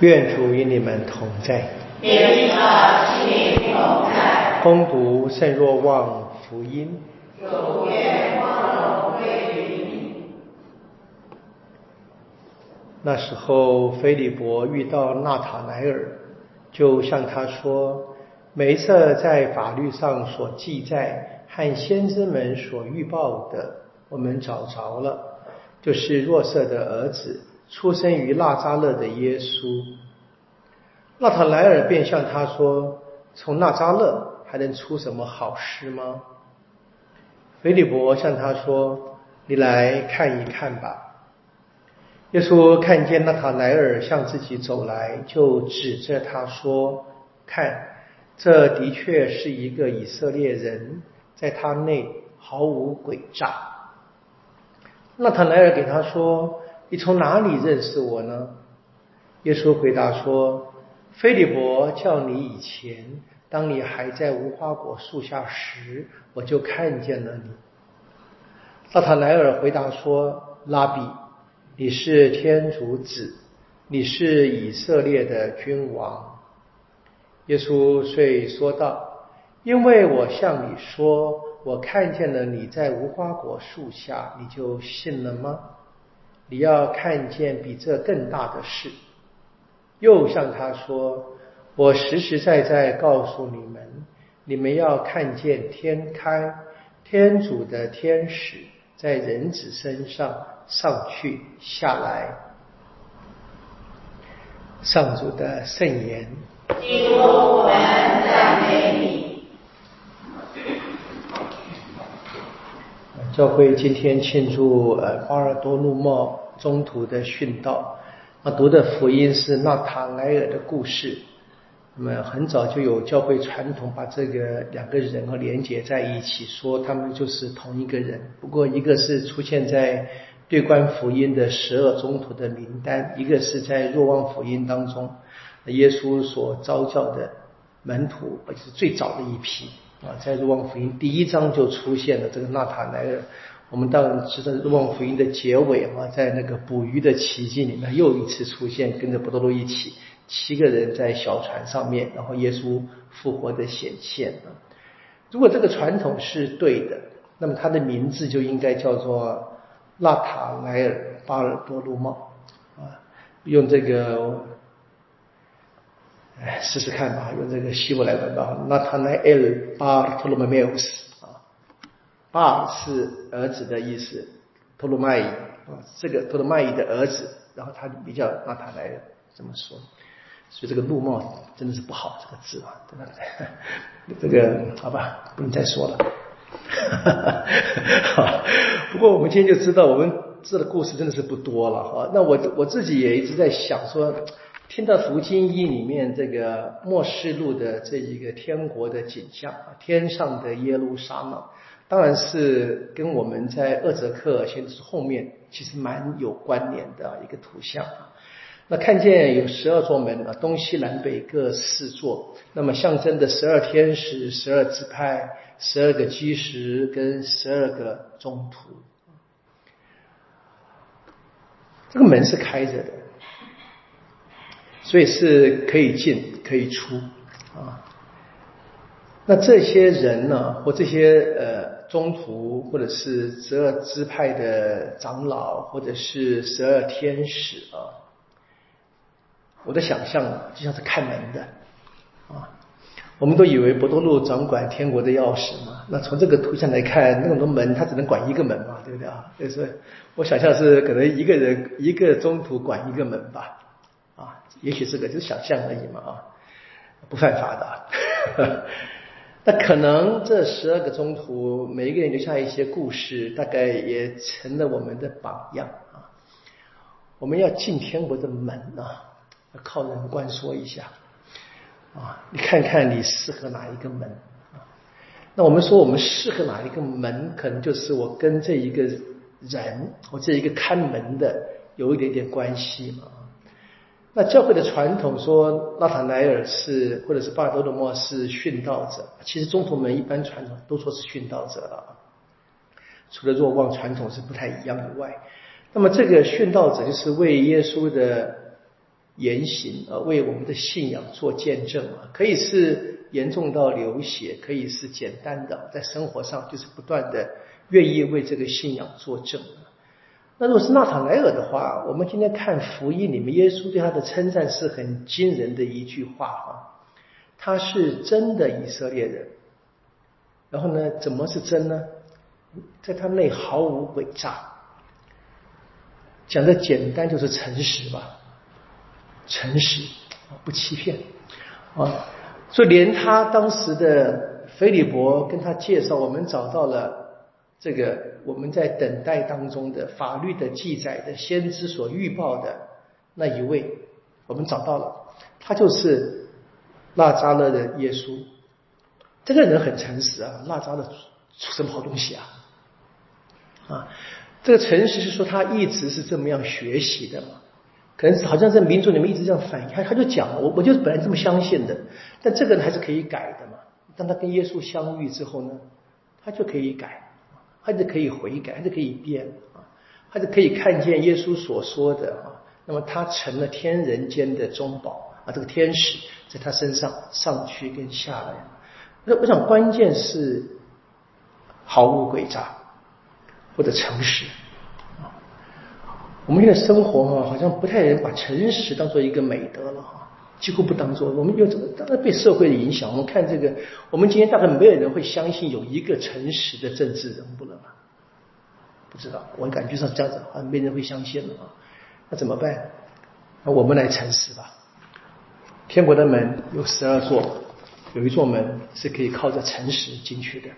愿主与你们同在。也与他心灵同在。攻读圣若望福音。主愿光荣归于你。那时候，菲利伯遇到纳塔莱尔，就向他说：“梅瑟在法律上所记载和先知们所预报的，我们找着了，就是若瑟的儿子。”出生于纳扎勒的耶稣，纳塔莱尔便向他说：“从纳扎勒还能出什么好事吗？”菲利伯向他说：“你来看一看吧。”耶稣看见纳塔莱尔向自己走来，就指着他说：“看，这的确是一个以色列人，在他内毫无诡诈。”纳塔莱尔给他说。你从哪里认识我呢？耶稣回答说：“菲利伯叫你以前，当你还在无花果树下时，我就看见了你。”萨塔莱尔回答说：“拉比，你是天主子，你是以色列的君王。”耶稣遂说道：“因为我向你说，我看见了你在无花果树下，你就信了吗？”你要看见比这更大的事，又向他说：“我实实在在告诉你们，你们要看见天开，天主的天使在人子身上上去下来。”上主的圣言。基督，我们赞美你。教会今天庆祝呃巴尔多禄莫中途的殉道，那读的福音是纳塔莱尔的故事。那么很早就有教会传统把这个两个人和连接在一起，说他们就是同一个人。不过一个是出现在对观福音的十二中途的名单，一个是在若望福音当中，耶稣所召教的门徒，而且是最早的一批。啊，在《若望福音》第一章就出现了这个纳塔莱尔。我们当然知道《若望福音》的结尾嘛，在那个捕鱼的奇迹里面又一次出现，跟着伯多禄一起，七个人在小船上面，然后耶稣复活的显现啊。如果这个传统是对的，那么他的名字就应该叫做纳塔莱尔巴尔多禄茂啊，用这个。哎，试试看吧，用这个希伯来文吧。那他那 El Bar Ptolemaeus 啊，巴是儿子的意思，托鲁迈啊，这个托鲁迈的儿子，然后他比较那他来这么说，所以这个陆帽真的是不好这个字啊，对不对？这个好吧，不能再说了。好，不过我们今天就知道，我们这的故事真的是不多了哈。那我我自己也一直在想说。听到福经一里面这个末世录的这一个天国的景象啊，天上的耶路撒冷，当然是跟我们在厄泽克先知后面其实蛮有关联的一个图像啊。那看见有十二座门啊，东西南北各四座，那么象征的十二天使、十二支派、十二个基石跟十二个中途，这个门是开着的。所以是可以进可以出啊。那这些人呢，或这些呃中途，或者是十二支派的长老，或者是十二天使啊，我的想象就像是看门的啊。我们都以为博多禄掌管天国的钥匙嘛，那从这个图像来看，那么多门，他只能管一个门嘛，对不对啊？就是我想象是可能一个人一个中途管一个门吧。也许这个就是想象而已嘛啊，不犯法的。那可能这十二个中途，每一个人留下一些故事，大概也成了我们的榜样啊。我们要进天国的门啊，要靠人关说一下啊。你看看你适合哪一个门啊？那我们说我们适合哪一个门，可能就是我跟这一个人，我这一个看门的有一点点关系嘛。那教会的传统说，纳塔莱尔是或者是巴尔多罗莫是殉道者。其实中途门一般传统都说是殉道者了，除了若望传统是不太一样以外，那么这个殉道者就是为耶稣的言行，啊为我们的信仰做见证啊，可以是严重到流血，可以是简单的，在生活上就是不断的愿意为这个信仰作证。那如果是纳塔莱尔的话，我们今天看福音里面，耶稣对他的称赞是很惊人的一句话啊，他是真的以色列人。然后呢，怎么是真呢？在他内毫无伪诈，讲的简单就是诚实吧，诚实不欺骗啊。所以连他当时的菲利伯跟他介绍，我们找到了这个我们在等待当中的法律的记载的先知所预报的那一位，我们找到了，他就是拉扎勒的耶稣。这个人很诚实啊，拉扎勒出什么好东西啊？啊，这个诚实是说他一直是这么样学习的嘛？可能好像在民族里面一直这样反映，他他就讲我我就本来这么相信的，但这个人还是可以改的嘛。当他跟耶稣相遇之后呢，他就可以改，还是可以悔改，还是可以变啊，他就可以看见耶稣所说的啊。那么他成了天人间的中宝啊，这个天使在他身上上去跟下来。那我想关键是毫无诡诈。或者诚实啊，我们现在生活哈，好像不太人把诚实当做一个美德了哈，几乎不当做。我们又怎么当然被社会的影响？我们看这个，我们今天大概没有人会相信有一个诚实的政治人物了吧？不知道，我感觉上这样子，好像没人会相信了啊。那怎么办？那我们来诚实吧。天国的门有十二座，有一座门是可以靠着诚实进去的。